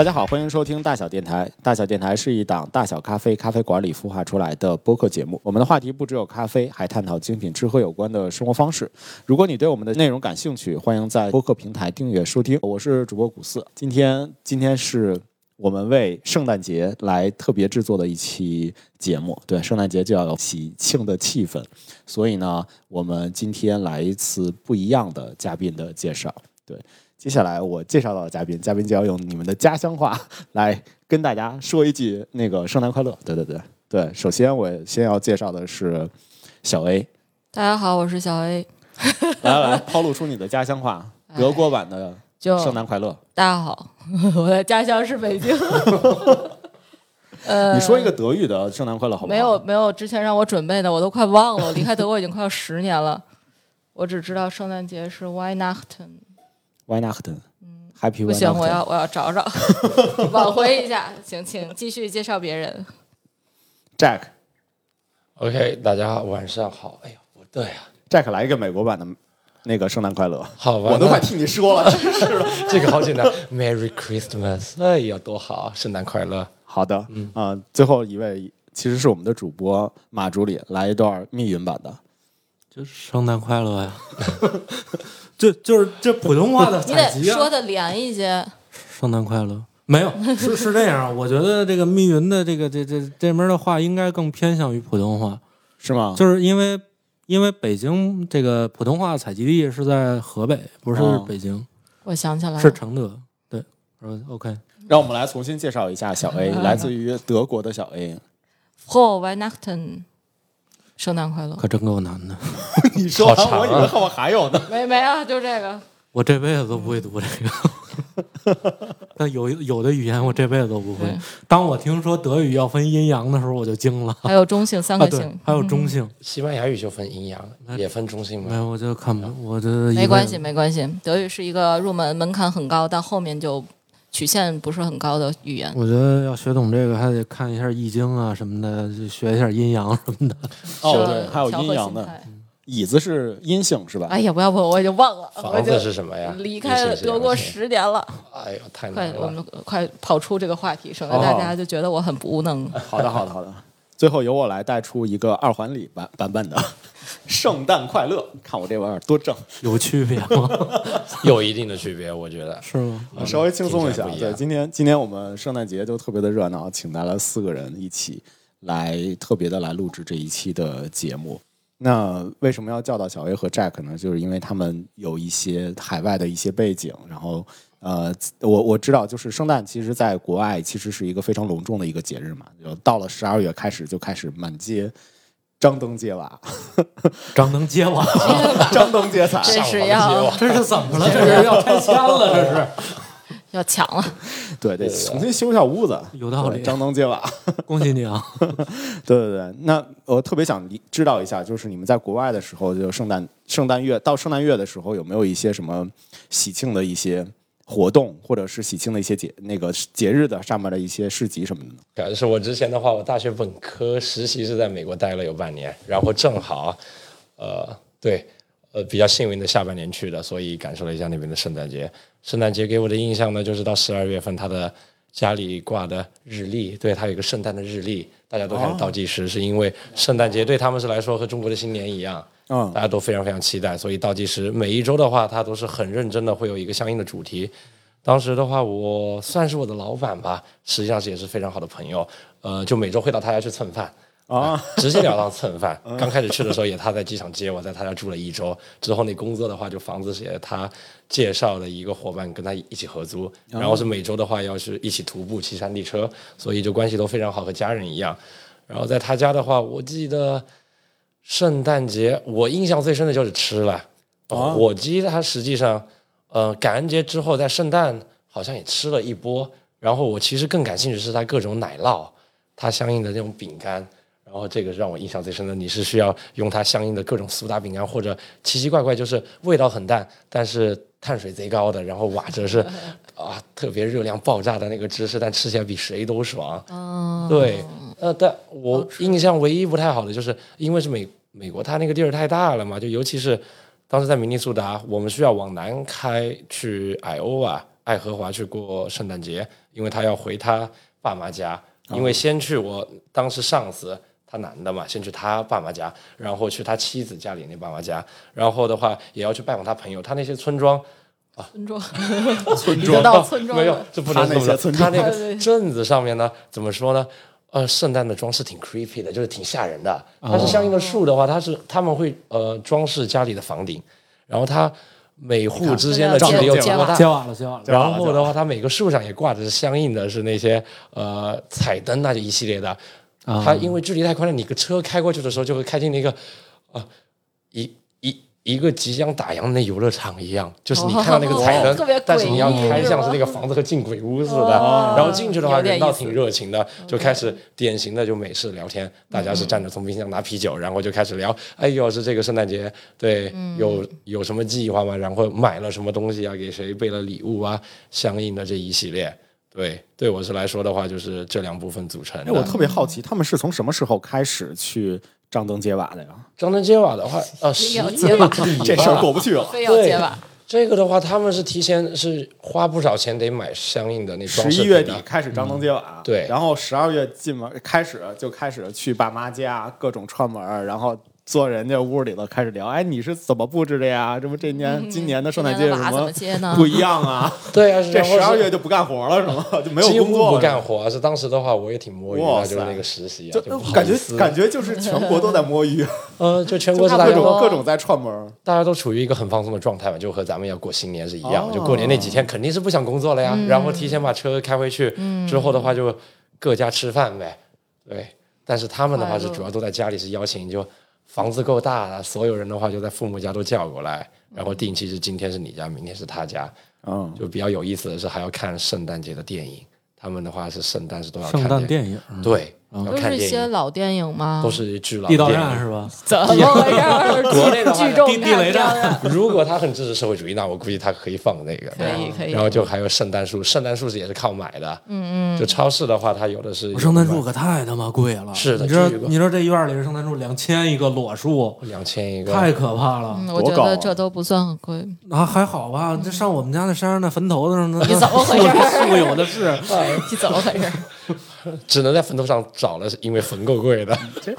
大家好，欢迎收听大小电台。大小电台是一档大小咖啡咖啡馆里孵化出来的播客节目。我们的话题不只有咖啡，还探讨精品吃喝有关的生活方式。如果你对我们的内容感兴趣，欢迎在播客平台订阅收听。我是主播古四，今天今天是我们为圣诞节来特别制作的一期节目。对，圣诞节就要有喜庆的气氛，所以呢，我们今天来一次不一样的嘉宾的介绍。对。接下来我介绍到的嘉宾，嘉宾就要用你们的家乡话来跟大家说一句那个圣诞快乐。对对对对，首先我先要介绍的是小 A。大家好，我是小 A。来来来，抛露出你的家乡话，德国版的圣诞快乐。大家好，我的家乡是北京。呃，你说一个德语的圣诞快乐好吗？没有没有，之前让我准备的我都快忘了。我离开德国已经快要十年了，我只知道圣诞节是 Weihnachten。Weihnachten，嗯，Happy 不行，我要我要找找，挽回一下，行请继续介绍别人。Jack，OK，大家晚上好。哎呦，不对呀，Jack 来一个美国版的那个圣诞快乐。好吧，我都快替你说了，真是的，这个好简单，Merry Christmas，哎呀，多好，圣诞快乐。好的，嗯啊，最后一位其实是我们的主播马助理，来一段密云版的，就是圣诞快乐呀。就就是这普通话的采集啊，说的连一些。圣诞快乐，没有是是这样。我觉得这个密云的这个这这这门的话应该更偏向于普通话，是吗？就是因为因为北京这个普通话采集地是在河北，不是北京。我想起来了，是承德。对，嗯，OK。让我们来重新介绍一下小 A，来自于德国的小 A。Frohe Weihnachten。圣诞快乐，可真够难的。你说完，我以为后面还有呢。没没啊，就这个。我这辈子都不会读这个。但有有的语言我这辈子都不会。当我听说德语要分阴阳的时候，我就惊了。还有中性三个性，还有中性。西班牙语就分阴阳，也分中性吗？没有，我就看不，我就没关系，没关系。德语是一个入门门槛很高，但后面就。曲线不是很高的语言，我觉得要学懂这个，还得看一下《易经》啊什么的，就学一下阴阳什么的。哦，对，还有阴阳的。椅子是阴性是吧？哎呀，不要问，我已经忘了。房子是什么呀？离开了德国十年了。哎呦，太难了快！我们快跑出这个话题，省得大家就觉得我很无能。好的，好的，好的。最后由我来带出一个二环里版版本的 圣诞快乐，看我这玩意儿多正，有区别吗？有一定的区别，我觉得是吗？稍微轻松一下。对，今天今天我们圣诞节就特别的热闹，请来了四个人一起来特别的来录制这一期的节目。那为什么要叫到小 A 和 Jack 呢？就是因为他们有一些海外的一些背景，然后。呃，我我知道，就是圣诞，其实在国外其实是一个非常隆重的一个节日嘛。就到了十二月开始，就开始满街张灯结瓦，张灯结瓦，张灯结彩，这是要 这是怎么了？这是要拆迁了？这是要抢了？对，得重新修一下屋子，有道理。张灯结瓦，恭喜你啊！对对对，那我特别想知道一下，就是你们在国外的时候，就圣诞圣诞月到圣诞月的时候，有没有一些什么喜庆的一些？活动或者是喜庆的一些节那个节日的上面的一些市集什么的呢？是我之前的话，我大学本科实习是在美国待了有半年，然后正好，呃，对，呃，比较幸运的下半年去的，所以感受了一下那边的圣诞节。圣诞节给我的印象呢，就是到十二月份，他的家里挂的日历，对他有一个圣诞的日历，大家都开始倒计时，是因为圣诞节对他们是来说和中国的新年一样。嗯，大家都非常非常期待，所以倒计时每一周的话，它都是很认真的，会有一个相应的主题。当时的话，我算是我的老板吧，实际上是也是非常好的朋友。呃，就每周会到他家去蹭饭啊，直截了当蹭饭。刚开始去的时候，也他在机场接我，在他家住了一周。之后那工作的话，就房子是他介绍的一个伙伴跟他一起合租，然后是每周的话要是一起徒步骑山地车，所以就关系都非常好，和家人一样。然后在他家的话，我记得。圣诞节我印象最深的就是吃了火鸡，它实际上，呃，感恩节之后在圣诞好像也吃了一波。然后我其实更感兴趣是它各种奶酪，它相应的那种饼干。然后这个让我印象最深的，你是需要用它相应的各种苏打饼干，或者奇奇怪怪就是味道很淡，但是碳水贼高的，然后瓦着是啊特别热量爆炸的那个芝士，但吃起来比谁都爽。对，呃，但我印象唯一不太好的就是因为是美。美国它那个地儿太大了嘛，就尤其是当时在明尼苏达，我们需要往南开去艾欧啊，爱荷华去过圣诞节，因为他要回他爸妈家，因为先去我当时上司。他男的嘛，先去他爸妈家，然后去他妻子家里那爸妈家，然后的话也要去拜访他朋友。他那些村庄啊，村庄，村庄到村庄没有了，这不能那这么说。些村庄他那个镇子上面呢，怎么说呢？呃，圣诞的装饰挺 creepy 的，就是挺吓人的。但是相应的树的话，它是他们会呃装饰家里的房顶，然后它每户之间的距离又足够大。接完了，接完了。然后的话，它每个树上也挂着相应的是那些呃彩灯啊，就一系列的。啊它因为距离太宽了，你个车开过去的时候，就会开进那个啊一一一个即将打烊的游乐场一样，就是你看到那个彩灯，但是你要开像是那个房子和进鬼屋似的。哦然后进去的话，人倒挺热情的，就开始典型的就美式聊天，大家是站着从冰箱拿啤酒，然后就开始聊，哎呦是这个圣诞节，对，有有什么计划吗？然后买了什么东西啊？给谁备了礼物啊？相应的这一系列。对，对我是来说的话，就是这两部分组成哎，我特别好奇，他们是从什么时候开始去张灯结瓦的呀？张灯结瓦的话，呃，十一要结瓦月底 这事儿过不去了。非要结瓦。这个的话，他们是提前是花不少钱得买相应的那装十一月底开始张灯结瓦，对然后十二月进门开始就开始去爸妈家各种串门，然后坐人家屋里头开始聊，哎，你是怎么布置的呀？这不这年、今年的圣诞节有什么不一样啊？对啊，这十二月就不干活了是吗？就没有工作不干活。是当时的话，我也挺摸鱼的，就是那个实习啊，就感觉感觉就是全国都在摸鱼，呃，就全国是大家种各种在串门。大家都处于一个很放松的状态嘛，就和咱们要过新年是一样。哦就过年那几天肯定是不想工作了呀，然后提前把车开回去，之后的话就各家吃饭呗。对，但是他们的话是主要都在家里是邀请，就房子够大了，所有人的话就在父母家都叫过来，然后定期是今天是你家，明天是他家。嗯，就比较有意思的是还要看圣诞节的电影，他们的话是圣诞是都要看圣诞电影，对，要都是些老电影吗？都是巨老地道电影战是吧？怎么回事？国内的话聚众地地雷战如果他很支持社会主义，那我估计他可以放那个。可以可以然后就还有圣诞树，圣诞树是也是靠买的。嗯嗯。就超市的话，它有的是圣诞树可太他妈贵了，是的你知道你知道这院里的圣诞树两千一个裸树，两千一个，太可怕了。嗯，我觉得这都不算很贵。啊，还好吧，这上我们家那山上那坟头子上那你怎么回事树树有的是，你怎么回事？只能在坟头上找了，是因为坟够贵的。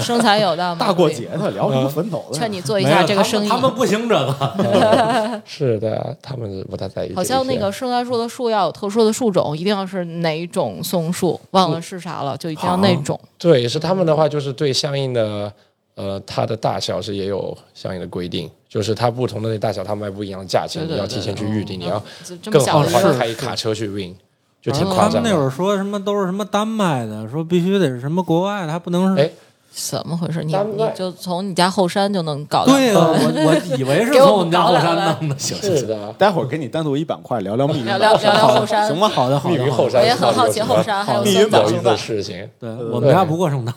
生财有道嘛。大过节的聊什么坟头子？劝你做一下这个生意他们。不行这个，是的，他们不 太在意。好像那个圣诞树的树要有特殊的树种，一定要是哪种松树，忘了是啥了，就一定要那种。对，是他们的话，就是对相应的呃，它的大小是也有相应的规定，就是它不同的那大小，它卖不一样的价钱，你要提前去预定，你要更好的话，开一卡车去运，就挺他夸张的。们那会儿说什么都是什么丹麦的，说必须得是什么国外的，还不能是。哎怎么回事？你你就从你家后山就能搞到。对啊，我我以为是 从我们家后山弄的。行行行，待会儿给你单独一板块聊聊密云 聊聊聊聊后山行吗？好的，好的，好的。密云后山我也很好奇后山还有密云酸枣有意思的事情。对我们家不过圣诞，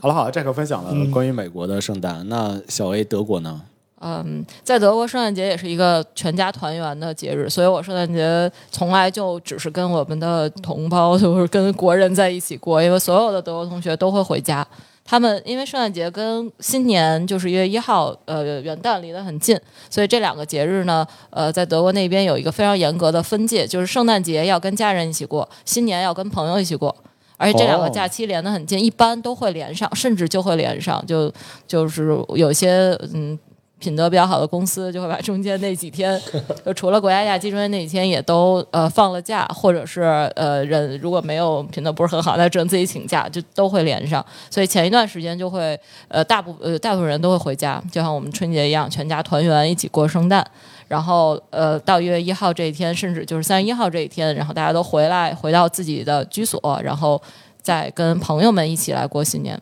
好了好了，这个分享了关于美国的圣诞，那小 A 德国呢？嗯，在德国圣诞节也是一个全家团圆的节日，所以我圣诞节从来就只是跟我们的同胞，就是跟国人在一起过，因为所有的德国同学都会回家。他们因为圣诞节跟新年就是一月一号，呃，元旦离得很近，所以这两个节日呢，呃，在德国那边有一个非常严格的分界，就是圣诞节要跟家人一起过，新年要跟朋友一起过。而且这两个假期连得很近，一般都会连上，甚至就会连上，就就是有些嗯品德比较好的公司就会把中间那几天，就除了国家假期中间那几天也都呃放了假，或者是呃人如果没有品德不是很好，那只能自己请假，就都会连上。所以前一段时间就会呃大部呃大部分人都会回家，就像我们春节一样，全家团圆一起过圣诞。然后呃到一月一号这一天，甚至就是三十一号这一天，然后大家都回来回到自己的居所，然后再跟朋友们一起来过新年。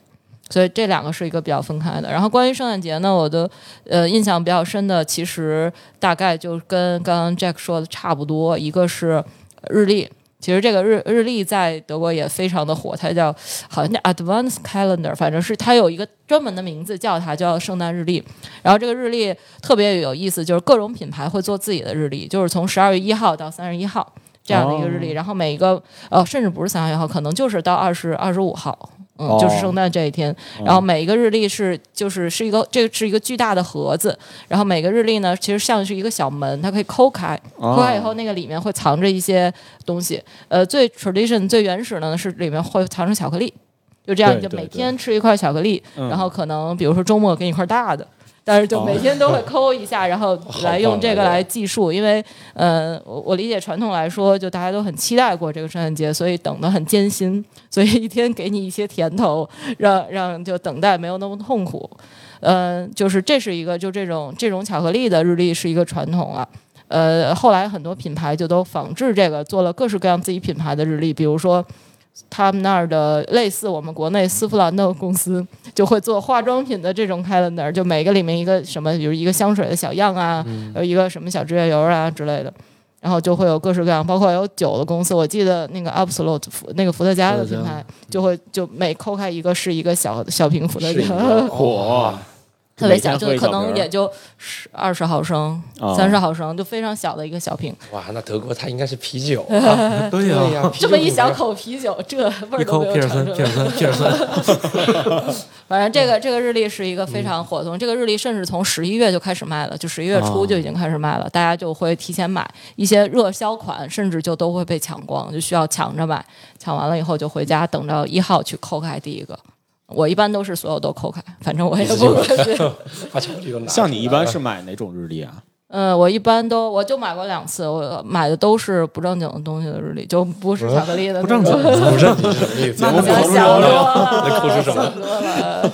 所以这两个是一个比较分开的。然后关于圣诞节呢，我的呃印象比较深的，其实大概就跟刚刚 Jack 说的差不多，一个是日历。其实这个日日历在德国也非常的火，它叫好像叫 Advanced Calendar，反正是它有一个专门的名字叫它叫圣诞日历。然后这个日历特别有意思，就是各种品牌会做自己的日历，就是从十二月一号到三十一号这样的一个日历。然后每一个呃，甚至不是三十一号，可能就是到二十二十五号。嗯，哦就是圣诞这一天。然后每一个日历是就是是一个这个是一个巨大的盒子，然后每个日历呢其实像是一个小门，它可以抠开，哦抠开以后那个里面会藏着一些东西。呃，最 tradition 最原始的呢是里面会藏着巧克力，就这样你就每天吃一块巧克力，嗯然后可能比如说周末给你一块大的。但是就每天都会抠一下，然后来用这个来计数，因为呃，我我理解传统来说，就大家都很期待过这个圣诞节，所以等得很艰辛，所以一天给你一些甜头，让让就等待没有那么痛苦。呃，就是这是一个就这种这种巧克力的日历是一个传统啊。呃，后来很多品牌就都仿制这个，做了各式各样自己品牌的日历，比如说。他们那儿的类似我们国内丝芙兰的公司就会做化妆品的这种 calendar，就每个里面一个什么，比如一个香水的小样啊，有一个什么小指甲油啊之类的，然后就会有各式各样，包括有酒的公司，我记得那个 Absolute 伏那个伏特加的品牌就会就每抠开一个是一个小小瓶伏特加，火，特别小，就可能也就十二十毫升、哦三十毫升，就非常小的一个小瓶。哇，那德国它应该是啤酒啊，对呀、这么一小口啤酒，这味儿都没有口皮尔森，尝出来。皮尔森，皮尔森，反正这个这个日历是一个非常火动，这个日历甚至从十一月就开始卖了，就十一月初哦就已经开始卖了，大家就会提前买一些热销款，甚至就都会被抢光，就需要抢着买，抢完了以后就回家等着一号去抠开第一个。我一般都是所有都抠开，反正我也不。像你一般是买哪种日历啊？嗯，我一般都我就买过两次，我买的都是不正经的东西的日历，就不是巧克力的不正经不正经是什么意思？想我不想多了，那抠出什么了。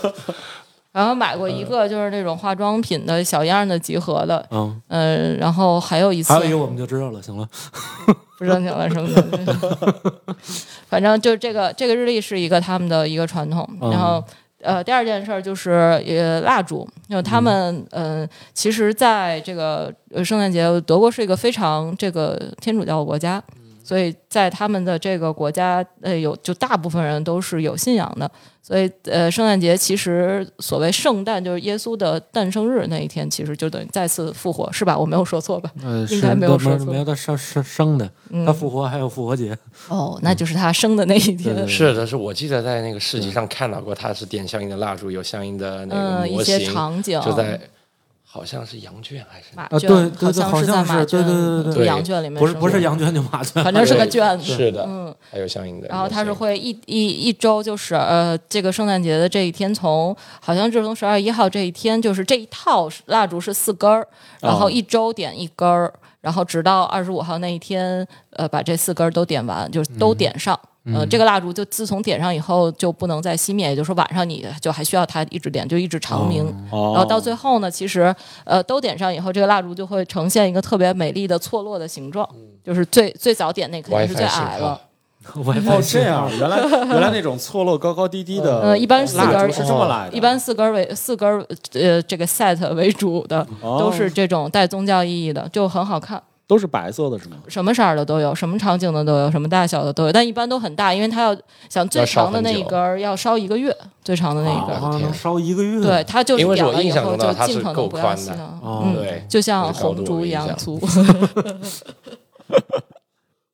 然后买过一个就是那种化妆品的小样的集合的，嗯，呃，然后还有一次还有一个我们就知道了，行了，不正经了什么的，反正就这个这个日历是一个他们的一个传统。嗯然后呃，第二件事儿就是呃蜡烛，因为他们嗯、呃，其实在这个呃圣诞节，德国是一个非常这个天主教的国家。所以在他们的这个国家，呃，有就大部分人都是有信仰的，所以呃，圣诞节其实所谓圣诞就是耶稣的诞生日那一天，其实就等于再次复活，是吧？我没有说错吧？呃，应该没有说错没有他生生生的，嗯他，复活还有复活节，哦，那就是他生的那一天。是的，是我记得在那个市集上看到过，他是点相应的蜡烛，有相应的那个嗯，一些，场景就在好像是羊圈还是啊马圈，对对对像好是在马像是对圈，对对对对羊圈里面不是不是羊圈就马圈，反正是个圈子。是的，嗯，还有相应的。然后它是会一一一周，就是呃，这个圣诞节的这一天从，好像就是从十二月一号这一天，就是这一套蜡烛是四根儿，然后哦一周点一根儿，然后直到二十五号那一天，呃，把这四根儿都点完，就是都点上。呃，这个蜡烛就自从点上以后就不能再熄灭，也就是说晚上你就还需要它一直点，就一直长明。哦，然后到最后呢，其实呃都点上以后，这个蜡烛就会呈现一个特别美丽的错落的形状，就是最最早点那肯定是最矮了。哦这样，原来 原来那种错落高高低低的，呃一般四根儿蜡烛是这么来的，一般四根儿为四根儿呃这个 set 为主的，哦。都是这种带宗教意义的，就很好看。都是白色的，是吗？什么色儿的都有，什么场景的都有，什么大小的都有，但一般都很大，因为它要想最长的那一根儿要烧一个月，最长的那一根儿。啊能烧一个月，对，，它就是因为点了以我印象后就尽可能不要够宽的。熄了，哦。嗯，对，就像红烛一样粗。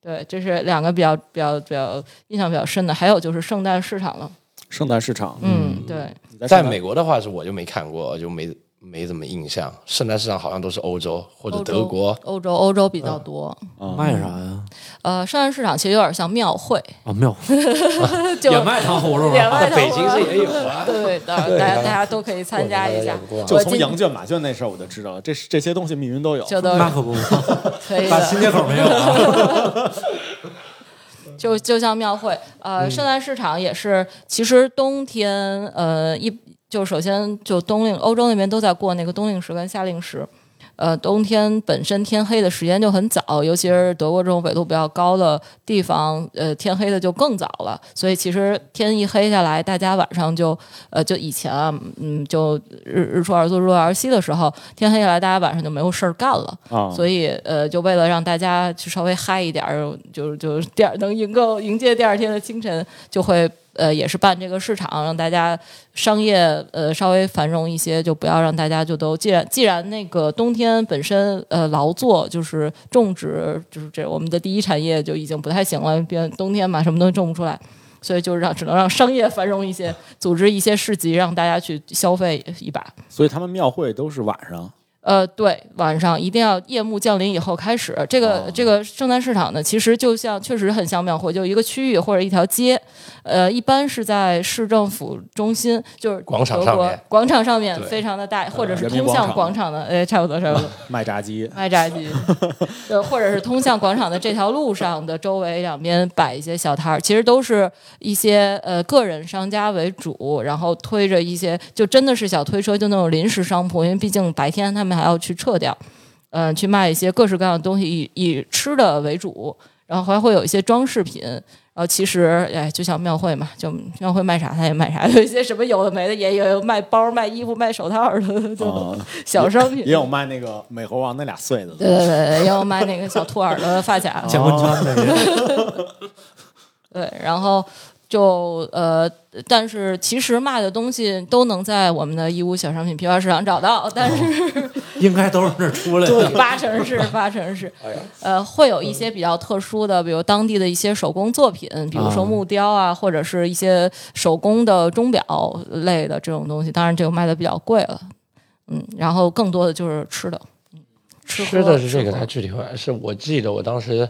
对，这是两个比较比较比较印象比较深的，还有就是圣诞市场了。圣诞市场，嗯，对，在美国的话是我就没看过，就没没怎么印象。圣诞市场好像都是欧洲或者德国，欧洲欧洲比较多。卖啥呀？呃，圣诞市场其实有点像庙会，啊，庙 就也卖糖葫芦啊，也卖北京是也有啊。对的，大家 大家都可以参加一下。就从羊圈马圈那事儿我就知道了，这这些东西密云都有。就都那可不，可以大新的，街口没有啊，就就像庙会，呃，圣诞市场也是，其实冬天，呃，一就首先就冬令欧洲那边都在过那个冬令时跟夏令时。呃，冬天本身天黑的时间就很早，尤其是德国这种纬度比较高的地方，呃，天黑的就更早了。所以其实天一黑下来，大家晚上就，呃，就以前啊，嗯，就日日出而作，日落而息的时候，天黑下来，大家晚上就没有事儿干了。啊，所以呃，就为了让大家去稍微嗨一点儿，就就第二能迎够迎接第二天的清晨，就会呃也是办这个市场，让大家商业呃稍微繁荣一些，就不要让大家就都既然既然那个冬天本身呃劳作就是种植就是这我们的第一产业就已经不太行了，变冬天嘛什么东西种不出来。所以就让只能让商业繁荣一些，组织一些市集，让大家去消费一把。所以他们庙会都是晚上。呃，对，晚上一定要夜幕降临以后开始。这个、哦这个圣诞市场呢，其实就像确实很像庙会，就一个区域或者一条街，呃，一般是在市政府中心，就是广场上面广场上面非常的大，或者是通向广场广场的，哎，差不多差不多。卖炸鸡，卖炸鸡，对，或者是通向广场的这条路上的周围两边摆一些小摊儿，其实都是一些呃个人商家为主，然后推着一些就真的是小推车，就那种临时商铺，因为毕竟白天他们还要去撤掉，嗯、去卖一些各式各样的东西，以以吃的为主，然后还会有一些装饰品。然后其实，哎，就像庙会嘛，就庙会卖啥他也卖啥，有一些什么有的没的也有，卖包、卖衣服、卖手套的，就啊，小商品。也有卖那个美猴王那俩穗子的。对对对，也有卖那个小兔耳朵发卡，乾坤圈那个，对，然后就呃，但是其实卖的东西都能在我们的义乌小商品批发市场找到，但是 应该都是那儿出来的。八成是 八成是，呃，会有一些比较特殊的，比如当地的一些手工作品，比如说木雕啊，或者是一些手工的钟表类的这种东西，当然这个卖的比较贵了，嗯，然后更多的就是吃的，嗯，吃吃的是这个，它具体会是我记得我当时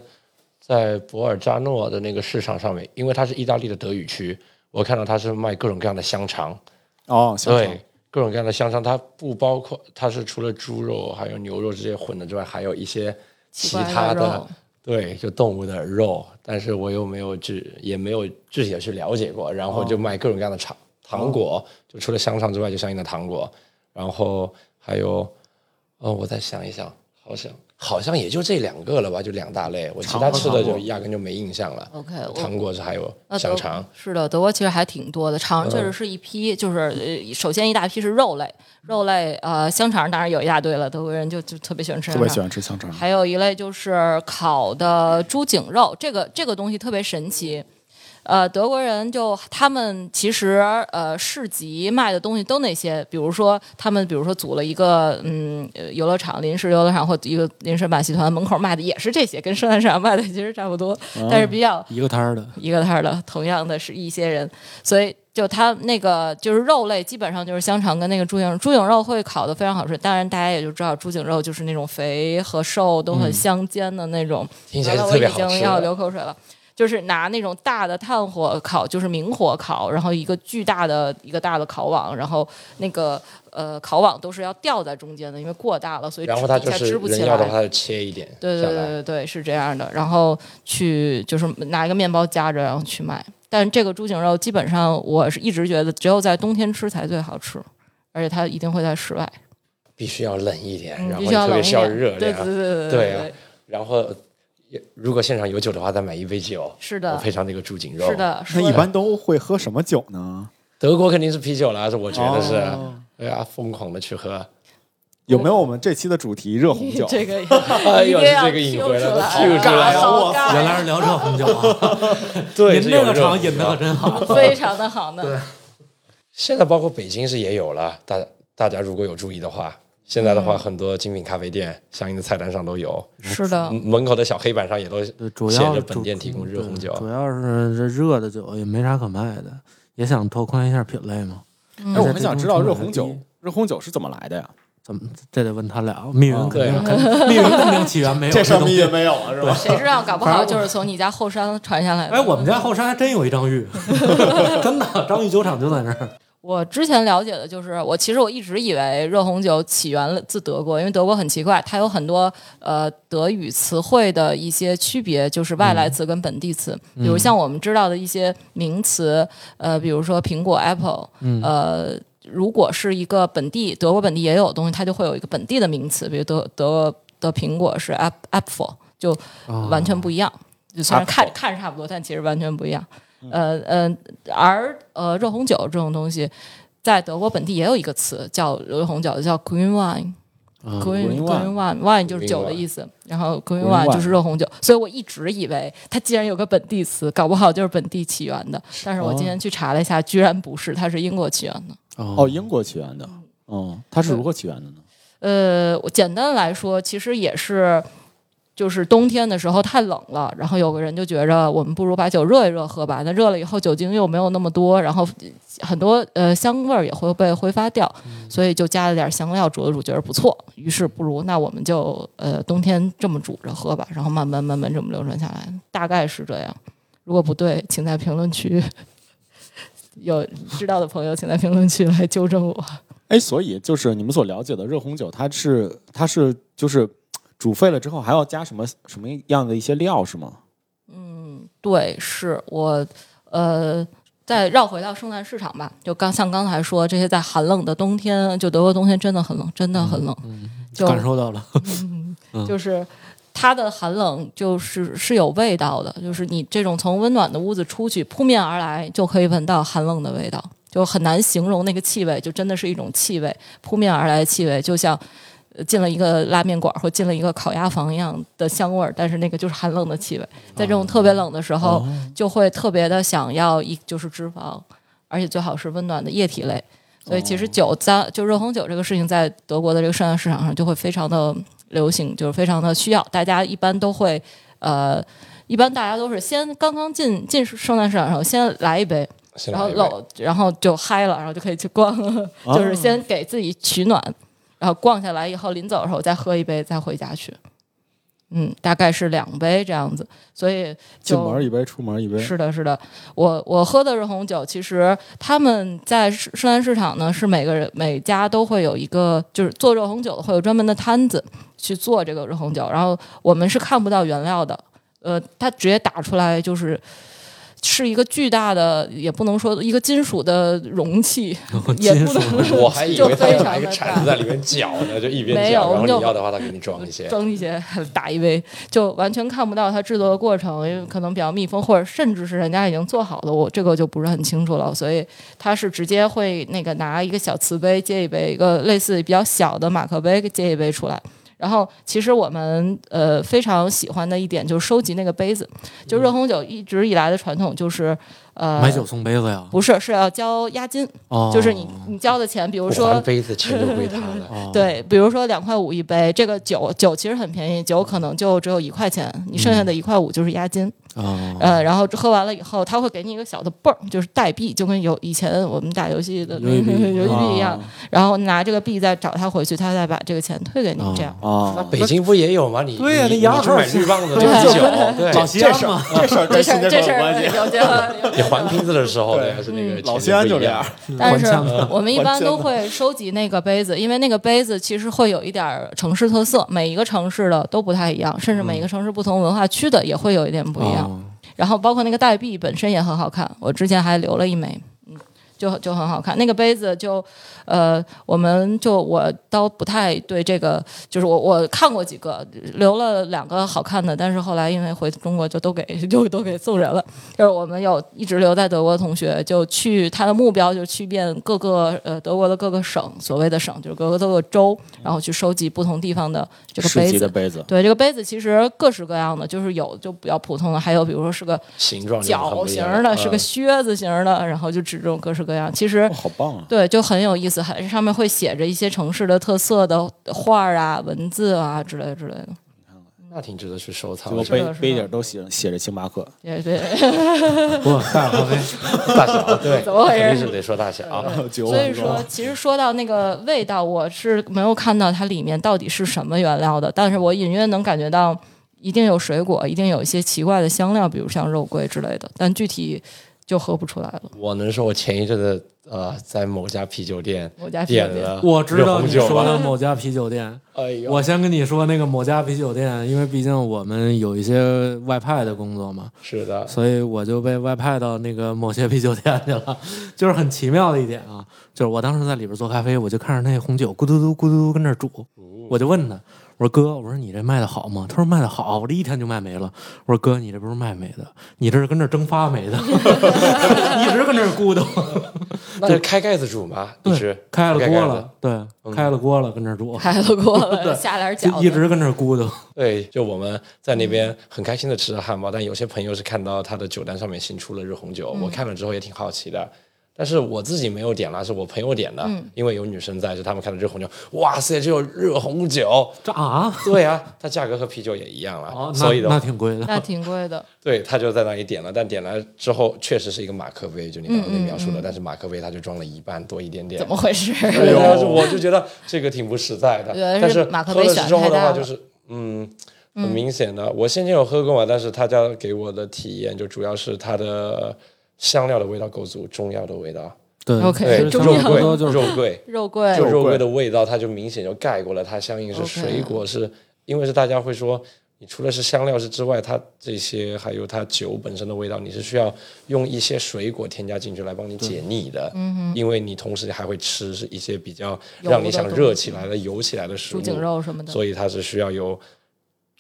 在博尔扎诺的那个市场上面，因为它是意大利的德语区，我看到它是卖各种各样的香肠，哦，香肠。对，各种各样的香肠，它不包括它是除了猪肉还有牛肉这些混的之外，还有一些其他的的对，就动物的肉，但是我又没有具也没有具体的去了解过，然后就卖各种各样的糖糖果，就除了香肠之外，就相应的糖果，然后还有，呃，我再想一想，好像好像也就这两个了吧，就两大类，我其他吃的就压根就没印象了。OK，我糖果是还有香肠，是的，德国其实还挺多的。肠确实是一批，就是呃，首先一大批是肉类，肉类呃，香肠当然有一大堆了，德国人就就特别喜欢吃香肠，特别喜欢吃香肠。还有一类就是烤的猪颈肉，这个这个东西特别神奇。呃，德国人就他们其实呃市集卖的东西都那些，比如说他们比如说组了一个嗯呃游乐场临时游乐场或一个临时马戏团门口卖的也是这些，跟圣诞市场卖的其实差不多，但是比较一个摊儿的，一个摊儿的，同样的是一些人，所以就它那个就是肉类，基本上就是香肠跟那个猪颈猪颈肉会烤的非常好吃。当然，大家也就知道猪颈肉就是那种肥和瘦都很相间的那种。听起来特别好吃经要。流口水了。就是拿那种大的炭火烤，就是明火烤，然后一个巨大的一个大的烤网，然后那个呃烤网都是要吊在中间的，因为过大了，所以然后它就是下支不起来人要的话，。它就切一点对对对。对对，是这样的。然后去就是拿一个面包夹着，然后去卖。但这个猪颈肉基本上我是一直觉得只有在冬天吃才最好吃，而且它一定会在室外，必须要冷一点，嗯然后特别需要点。热量。对对对对对然后也如果现场有酒的话，再买一杯酒，是的，配上那个猪颈肉。是，的。那一般都会喝什么酒呢？德国肯定是啤酒啦，是我觉得是，哦对啊，疯狂的去喝。有没有我们这期的主题热红酒？这个哎呦，这个引回来的出来，Q 出来了，原来是聊热红酒啊，对，您是有热这个场引的可真好。非常的好呢。对现在包括北京是也有了，大大家如果有注意的话，现在的话，很多精品咖啡店相应的菜单上都有，是的，门口的小黑板上也都写着本店提供热红酒对主要是这热的酒也没啥可卖的，也想拓宽一下品类嘛。哎，我很想知道热红酒，热红酒是怎么来的呀？怎么这得问他俩，密云哦肯定密云肯定起源没有 这事儿密也没有了，是吧？谁知道搞不好就是从你家后山传下来的。哎，我们家后山还真有一张玉，真的，张玉酒厂就在那儿。我之前了解的就是，我其实我一直以为热红酒起源自德国，因为德国很奇怪，它有很多呃德语词汇的一些区别，就是外来词跟本地词。比如像我们知道的一些名词，呃，比如说苹果 Apple，呃，如果是一个本地德国本地也有的东西，它就会有一个本地的名词，比如德德的苹果是 App Apple，就完全不一样。就虽然看看着差不多，但其实完全不一样。呃呃，而呃热红酒这种东西，在德国本地也有一个词叫热红酒，叫 green wine。green green wine wine 就是酒的意思，然后 green wine 就是热红酒，所以我一直以为它既然有个本地词，搞不好就是本地起源的。但是我今天去查了一下，居然不是，它是英国起源的。哦，英国起源的。嗯，它是如何起源的呢？呃，我简单来说，其实也是就是冬天的时候太冷了，然后有个人就觉着我们不如把酒热一热喝吧。那热了以后酒精又没有那么多，然后很多呃香味儿也会被挥发掉，所以就加了点香料煮了煮，觉得不错。于是不如那我们就呃冬天这么煮着喝吧，然后慢慢慢慢这么流传下来，大概是这样。如果不对，请在评论区有知道的朋友，请在评论区来纠正我。哎，所以就是你们所了解的热红酒，它是它是就是煮沸了之后还要加什么什么样的一些料是吗？嗯对，是我呃，再绕回到圣诞市场吧，就刚像刚才说，这些在寒冷的冬天，就德国冬天真的很冷，真的很冷，就感受到了，就是它的寒冷就是是有味道的，就是你这种从温暖的屋子出去，扑面而来就可以闻到寒冷的味道，就很难形容那个气味，就真的是一种气味，扑面而来的气味，就像。呃进了一个拉面馆或进了一个烤鸭房一样的香味儿，但是那个就是寒冷的气味，在这种特别冷的时候，就会特别的想要一就是脂肪，而且最好是温暖的液体类。所以其实酒在就热红酒这个事情，在德国的这个圣诞市场上就会非常的流行，就是非常的需要。大家一般都会呃，一般大家都是先刚刚进进圣诞市场上先来一杯，然后搂，然后就嗨了，然后就可以去逛了，就是先给自己取暖，然后逛下来以后，临走的时候再喝一杯，再回家去。嗯，大概是两杯这样子，所以进就门一杯，出门一杯。是的，是的，我我喝的是红酒，其实他们在圣圣诞市场呢，是每个人每家都会有一个，就是做热红酒的会有专门的摊子去做这个热红酒，然后我们是看不到原料的，呃，它直接打出来就是。是一个巨大的，也不能说一个金属的容器，也不能 我还以就为他拿一个铲子在里面搅呢，就一边没有搅，然后就你要的话，他给你装一些。装一些打一杯，就完全看不到它制作的过程，因为可能比较密封，或者甚至是人家已经做好了，我这个就不是很清楚了。所以他是直接会那个拿一个小瓷杯接一杯，一个类似比较小的马克杯接一杯出来。然后，其实我们呃非常喜欢的一点就是收集那个杯子，就热红酒一直以来的传统就是呃买酒送杯子呀，不是是要交押金，哦，就是你你交的钱，比如说杯子，钱就归他了。哦，对，比如说两块五一杯，这个酒酒其实很便宜，酒可能就只有一块钱，你剩下的一块五就是押金。哦，呃，然后喝完了以后，他会给你一个小的泵儿，就是代币，就跟有以前我们打游戏的那个游戏币游戏币一样啊。然后拿这个币再找他回去，他再把这个钱退给你，这样。那啊，北京不也有吗？你对呀你那洋号棒子对这酒，对，这事儿这事儿跟新这事儿。还瓶子的时候，对对，是那个老西安就这样，但是我们一般都会收集那个杯子，因为那个杯子其实会有一点儿城市特色，每一个城市的都不太一样，甚至每一个城市不同文化区的也会有一点不一样。哦。然后包括那个代币本身也很好看，我之前还留了一枚，嗯，就就很好看。那个杯子就，呃，我们就我倒不太对这个，就是我我看过几个，留了两个好看的，但是后来因为回中国就都给就都给送人了。就是我们有一直留在德国的同学，就去他的目标就是去遍各个呃德国的各个省，所谓的省就是各个各个州，然后去收集不同地方的这个杯子的杯子，对，这个杯子其实各式各样的，就是有就比较普通的，还有比如说是个形状角不一样型儿的，嗯是个靴子型儿的，然后就指这种各式各样。其实哦，好棒啊！对，就很有意思，还上面会写着一些城市的特色的画儿啊、文字啊之类之类的。那挺值得去收藏的。结果杯是的是的杯底都写写着星巴克，对对，不，大咖啡，大小对，怎么回事肯定是得说大小。所以说，其实说到那个味道，我是没有看到它里面到底是什么原料的，但是我隐约能感觉到，一定有水果，一定有一些奇怪的香料，比如像肉桂之类的，但具体就喝不出来了。我能说，我前一阵子呃，在某家啤酒店某家啤酒店点了我知道你说的？某家啤酒店。哎呦，我先跟你说那个某家啤酒店，因为毕竟我们有一些外派的工作嘛，是的，所以我就被外派到那个某些啤酒店去了。就是很奇妙的一点啊，就是我当时在里边做咖啡，我就看着那红酒咕嘟嘟咕嘟嘟跟那儿煮，我就问他，我说哥，我说你这卖的好吗？他说卖的好，我这一天就卖没了。我说哥，你这不是卖没的，你这是跟这蒸发没的，一直跟这儿咕嘟。那是开盖子煮嘛？一直开了锅了，对，开了锅了，跟这儿煮，开了锅了，下点就饺子，一直跟这儿咕嘟。对，就我们在那边很开心的吃着汉堡，但有些朋友是看到他的酒单上面新出了热红酒，我看了之后也挺好奇的。但是我自己没有点了，是我朋友点的，嗯因为有女生在，就他们看到热红酒，哇塞，这有热红酒，这啊，对啊，它价格和啤酒也一样了，哦，那所以的话，那挺贵的。那挺贵的。对，他就在那里点了，但点了之后确实是一个马克杯，就你刚刚那描嗯述的，但是马克杯它就装了一半多一点点，怎么回事？对，但 是我就觉得这个挺不实在的。但是马克杯喝了之后的话，就是嗯，很明显的。我先前有喝过嘛，但是他家给我的体验就主要是它的香料的味道够足，中药的味道。对 OK，对，肉桂，肉桂，肉桂就肉桂桂的味道，它就明显就盖过了它相应是水果，是因为是大家会说。你除了是香料是之外，它这些还有它酒本身的味道，你是需要用一些水果添加进去来帮你解腻的。嗯因为你同时还会吃是一些比较让你想热起来的、油起来的食物。猪颈肉什么的。所以它是需要有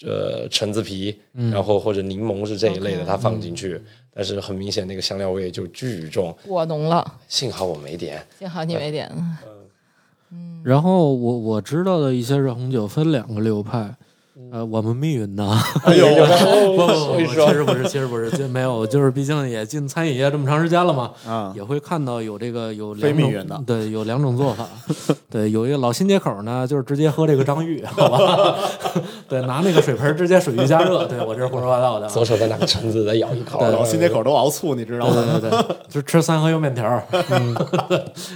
呃橙子皮，然后或者柠檬是这一类的它放进去。但是很明显，那个香料味就巨重。过浓了，幸好我没点，幸好你没点。嗯然后我我知道的一些热红酒分两个流派，呃，我们密云的，哎呦，不不 不，所以说。其实不是，其实不是，这没有，就是毕竟也进餐饮业这么长时间了嘛，啊，也会看到有这个有非两种密云的。对，有两种做法，对，有一个老新街口呢，就是直接喝这个张裕，好吧，对，拿那个水盆直接水浴加热，对我这是胡说八道的啊，左手再拿个橙子再咬一口。老新街口都熬醋，你知道吗？对对对，就吃三合油面条儿，嗯，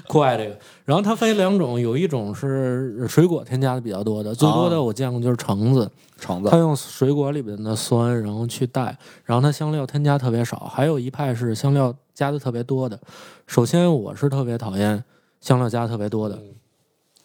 酷爱这个。然后它分两种，有一种是水果添加的比较多的，最多的我见过就是橙子，橙子它用水果里边的酸，然后去带，然后它香料添加特别少。还有一派是香料加的特别多的。首先我是特别讨厌香料加特别多的，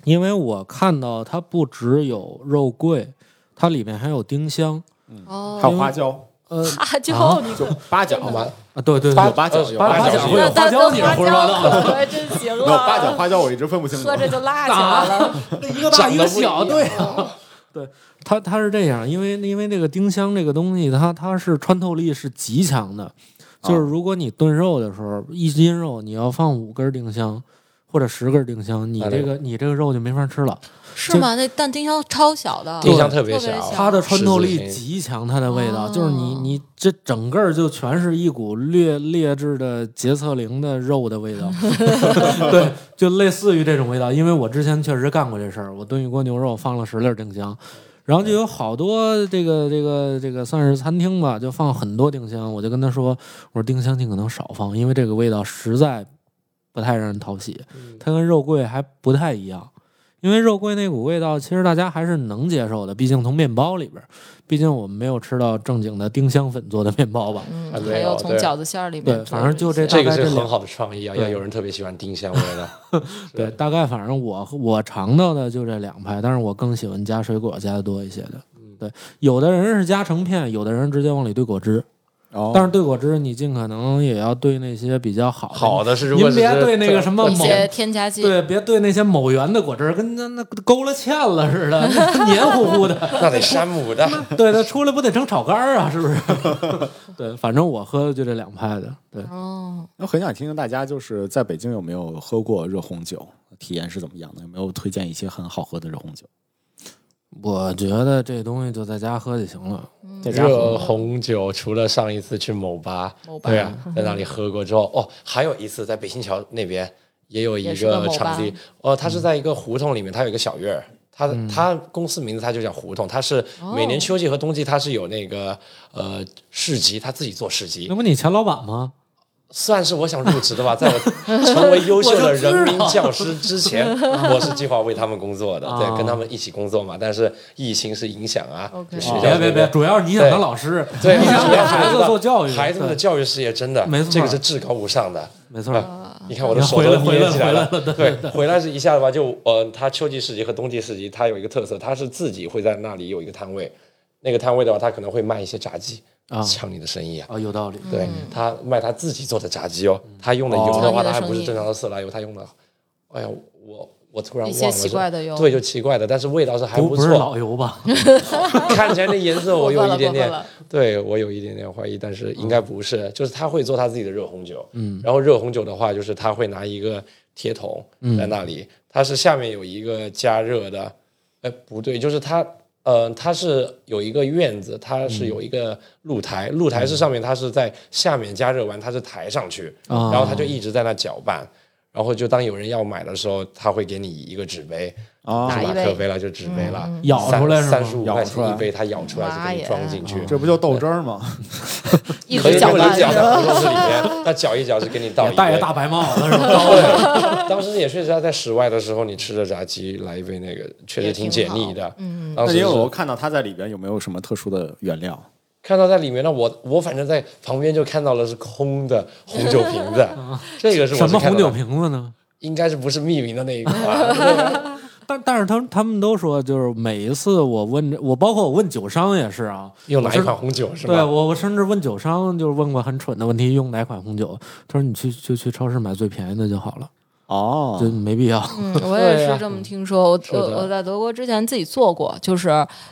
因为我看到它不只有肉桂，它里面还有丁香，嗯，还有花椒，呃花椒，啊你就八角好吗？啊，对对有对，八角，有八八角花椒你是胡说八道的可还真行没有了。八角花椒，我一直分不清楚喝。着就辣起来了。一个大一个小，对啊，对，它它是这样，因为因为那个丁香这个东西，它它是穿透力是极强的，就是如果你炖肉的时候，一斤肉你要放五根丁香或者十根丁香，你这个你这个肉就没法吃了，是吗？那但丁香超小的，丁香特别小，它的穿透力极强，它的味道哦就是你你这整个就全是一股劣劣质的洁厕灵的肉的味道，对，就类似于这种味道。因为我之前确实干过这事儿，我炖一锅牛肉放了十粒丁香，然后就有好多这个这个这个算是餐厅吧，就放很多丁香，我就跟他说，我说丁香尽可能少放，因为这个味道实在不太让人讨喜，它跟肉桂还不太一样。因为肉桂那股味道，其实大家还是能接受的，毕竟从面包里边，毕竟我们没有吃到正经的丁香粉做的面包吧。嗯，还没有从饺子馅儿里面对反正就这这个大概是很好的创意啊！要有人特别喜欢丁香味的，对，大概反正我我尝到的就这两派，但是我更喜欢加水果加的多一些的。对，有的人是加成片，有的人直接往里兑果汁，哦但是对果汁你尽可能也要对那些比较好的。好的是如果是您别对那个什么某些添加剂。对，别对那些某源的果汁，跟那那勾了芡了似的，黏糊糊的。那得山姆的，对，它出来不得成炒肝儿啊？是不是？对，反正我喝的就这两派的。对，哦，我很想听听大家就是在北京有没有喝过热红酒，体验是怎么样的？有没有推荐一些很好喝的热红酒？我觉得这东西就在家喝就行了。在家热喝红酒，除了上一次去某吧，某吧对啊，在那里喝过之后，哦，还有一次在北新桥那边也有一个场地，哦，它是在一个胡同里面，它有一个小院儿。它嗯它公司名字他就叫胡同，他是每哦年秋季和冬季他是有那个呃市集，他自己做市集那，不你前老板吗？算是我想入职的吧，在我成为优秀的人民教师之前，我 是计划为他们工作的，对，啊跟他们一起工作嘛。但是疫情是影响啊，就学校别别别，主要是你想当老师，对，你想给主要是孩子做教育，孩子们的教育事业真的，没错。这个是至高无上的。没错。你看我的手都捏起来了。对，回来是一下子吧，就呃，他秋季市集和冬季市集，它有一个特色，他是自己会在那里有一个摊位，那个摊位的话，他可能会卖一些炸鸡，啊。抢你的生意啊。啊，有道理。对他卖他自己做的炸鸡哦，他用的油的话，他还不是正常的色拉油，他用的，哎呀，我我突然忘了是奇怪的油对，就奇怪的，但是味道是还不不是错。老油吧？看起来那颜色我有一点点 对我有一点点怀疑，但是应该不是，就是他会做他自己的热红酒，嗯，然后热红酒的话，就是他会拿一个铁桶在那里，它是下面有一个加热的，哎，不对，就是它呃，它是有一个院子，它是有一个露台，露台是上面它是在下面加热完，它是抬上去，啊。然后它就一直在那搅拌，然后就当有人要买的时候，他会给你一个纸杯，啊拿一杯是马克杯了就纸杯了，咬出来三十五块钱一杯，它咬出来就给你装进去。这不就豆汁儿吗？一可以直搅拌这么理解，是吧不是里面，那搅一搅就给你倒一杯戴个大白帽子是吧？对，当时也确实在室外的时候，你吃着炸鸡来一杯那个，确实挺解腻的。嗯，当那时是因为我看到它在里边有没有什么特殊的原料？看到在里面呢，我我反正在旁边就看到了是空的红酒瓶子，这个是我什么红酒？瓶子呢？应该是不是匿名的那一款？对但但是他们他们都说，就是每一次我问这我，包括我问酒商也是啊，用哪一款红酒是对吧？我我甚至问酒商，就是问过很蠢的问题，用哪款红酒？他说你去就去超市买最便宜的就好了，哦就没必要。嗯，我也是这么听说。我我我在德国之前自己做过，就是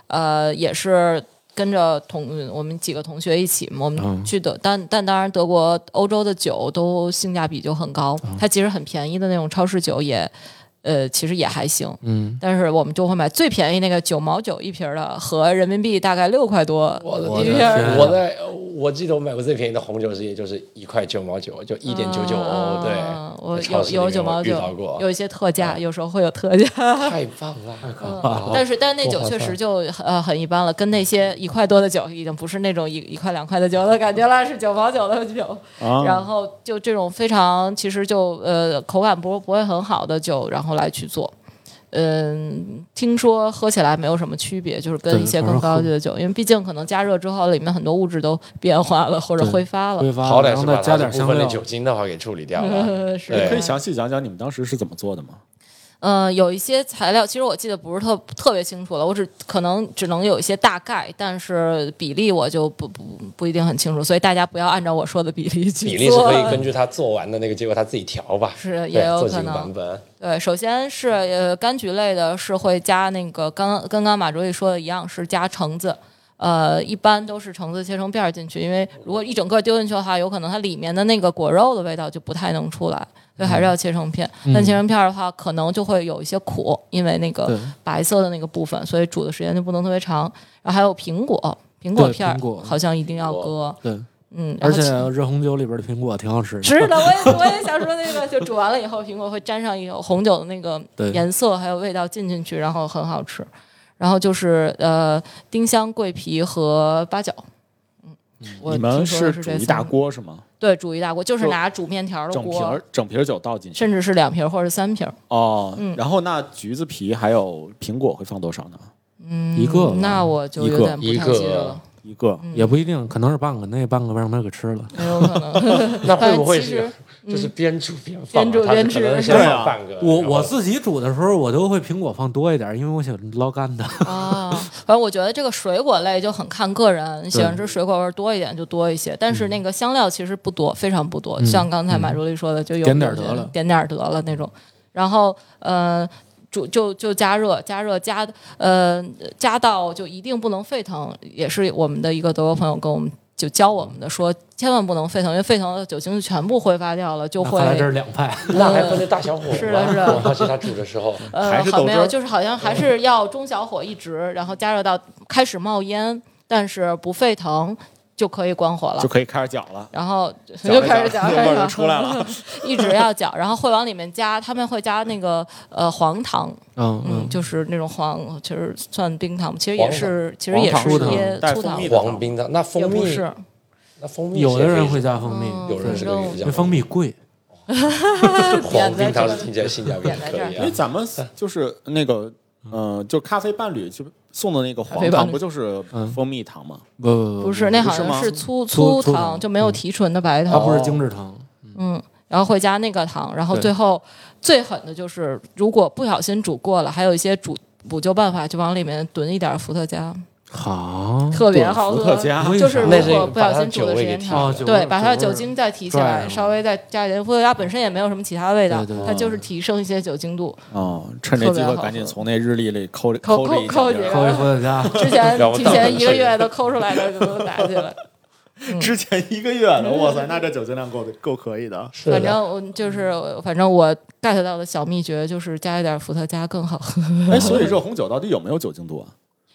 呃，也是跟着同我们几个同学一起，我们嗯去德，但但当然德国、欧洲的酒都性价比就很高，它其实很便宜的那种超市酒也。呃，其实也还行，嗯，但是我们就会买最便宜那个九毛九一瓶的，合人民币大概六块多我的一天。我在我记得我买过最便宜的红酒是也就是一块九毛九，就一点九九欧。对嗯，我超有有九毛九到过，有一些特价，有时候会有特价。太棒了，嗯但是但是那酒确实就呃很一般了，跟那些一块多的酒已经不是那种一一块两块的酒的感觉了，是九毛九的酒。啊，然后就这种非常其实就呃口感不不会很好的酒，然后来去做。嗯，听说喝起来没有什么区别，就是跟一些更高级的酒，因为毕竟可能加热之后里面很多物质都变化了或者挥发了。挥发，好歹是把它加点香料这部分的。酒精的话给处理掉了。嗯，是对可以详细讲讲你们当时是怎么做的吗？嗯，有一些材料，其实我记得不是特特别清楚了，我只可能只能有一些大概，但是比例我就不不不一定很清楚，所以大家不要按照我说的比例去做。比例是可以根据他做完的那个结果他自己调吧，是也有可能。本。对，首先是呃柑橘类的，是会加那个刚跟刚马卓丽说的一样，是加橙子。呃，一般都是橙子切成片儿进去，因为如果一整个丢进去的话，有可能它里面的那个果肉的味道就不太能出来，所以还是要切成片。但切成片儿的话，可能就会有一些苦，因为那个白色的那个部分，所以煮的时间就不能特别长。然后还有苹果，苹果片儿苹果好像一定要割，对，嗯，而且热红酒里边的苹果挺好吃的。是的，我也 我也想说那个，就煮完了以后，苹果会沾上一个红酒的那个颜色还有味道进进去，然后很好吃。然后就是呃，丁香、桂皮和八角。嗯，我你们听说的煮一大？锅是吗？对，煮一大锅，就是拿煮面条的锅整瓶儿，整瓶儿酒倒进去。甚至是两瓶或者三瓶。哦，嗯然后那橘子皮还有苹果会放多少呢？嗯，一个那我就一个有点不一太记得个了，一个，嗯也不一定，可能是半个，那半个让他给吃了。没有可能。那会不会 是就是边煮边放啊？边煮边吃它是可能是先吧放半个。我我自己煮的时候，我都会苹果放多一点，因为我喜欢捞干的。啊，反正我觉得这个水果类就很看个人，喜欢吃水果味儿多一点就多一些，但是那个香料其实不多，非常不多。嗯像刚才马助理说的，就有点点儿得了点点儿得了那种。然后呃，煮就就加热，加热加呃加到就一定不能沸腾，也是我们的一个德国朋友跟我们。就教我们的说，千万不能沸腾，因为沸腾的酒精就全部挥发掉了，就会看来这是两派。那还分着大小火？是的是的我好奇他煮的时候，呃，还是好没有，就是好像还是要中小火一直，然后加热到开始冒烟，但是不沸腾就可以关火了。就。可以开始搅了。然后搅就开始搅，着搅着味儿就出来了，一直要搅，然后会往里面加，他们会加那个呃黄糖，嗯嗯，嗯，就是那种黄，其实算冰糖，其实也是，其实也是一些粗糖。蜜，黄冰糖那蜂蜜，是，那蜂蜜有的人会加蜂蜜，嗯有人是加因为蜂蜜贵。黄冰，它是听起来性价比可以啊。因为咱们就是那个，呃，就咖啡伴侣就送的那个黄糖，不就是蜂蜜糖吗？不不不是，那好像是粗粗粗糖，就没有提纯的白糖，它不是精制糖。嗯，然后会加那个糖，然后最后最狠的就是，如果不小心煮过了，还有一些煮补救办法，就往里面炖一点伏特加，好，特别好喝。伏特加就是如果不小心煮的时间长，对，把它的酒精再提起来，稍微再加一点伏特加本身也没有什么其他味道它就是提升一些酒精度。哦，趁这机会赶紧从那日历里抠抠抠抠几个伏特加，之前提前一个月都抠出来的就都拿去了。之前一个月的，哇塞，那这酒精量够够可以的反正我就是，反正我 get 到的小秘诀就是加一点伏特加更好喝。哎，所以热红酒到底有没有酒精度啊？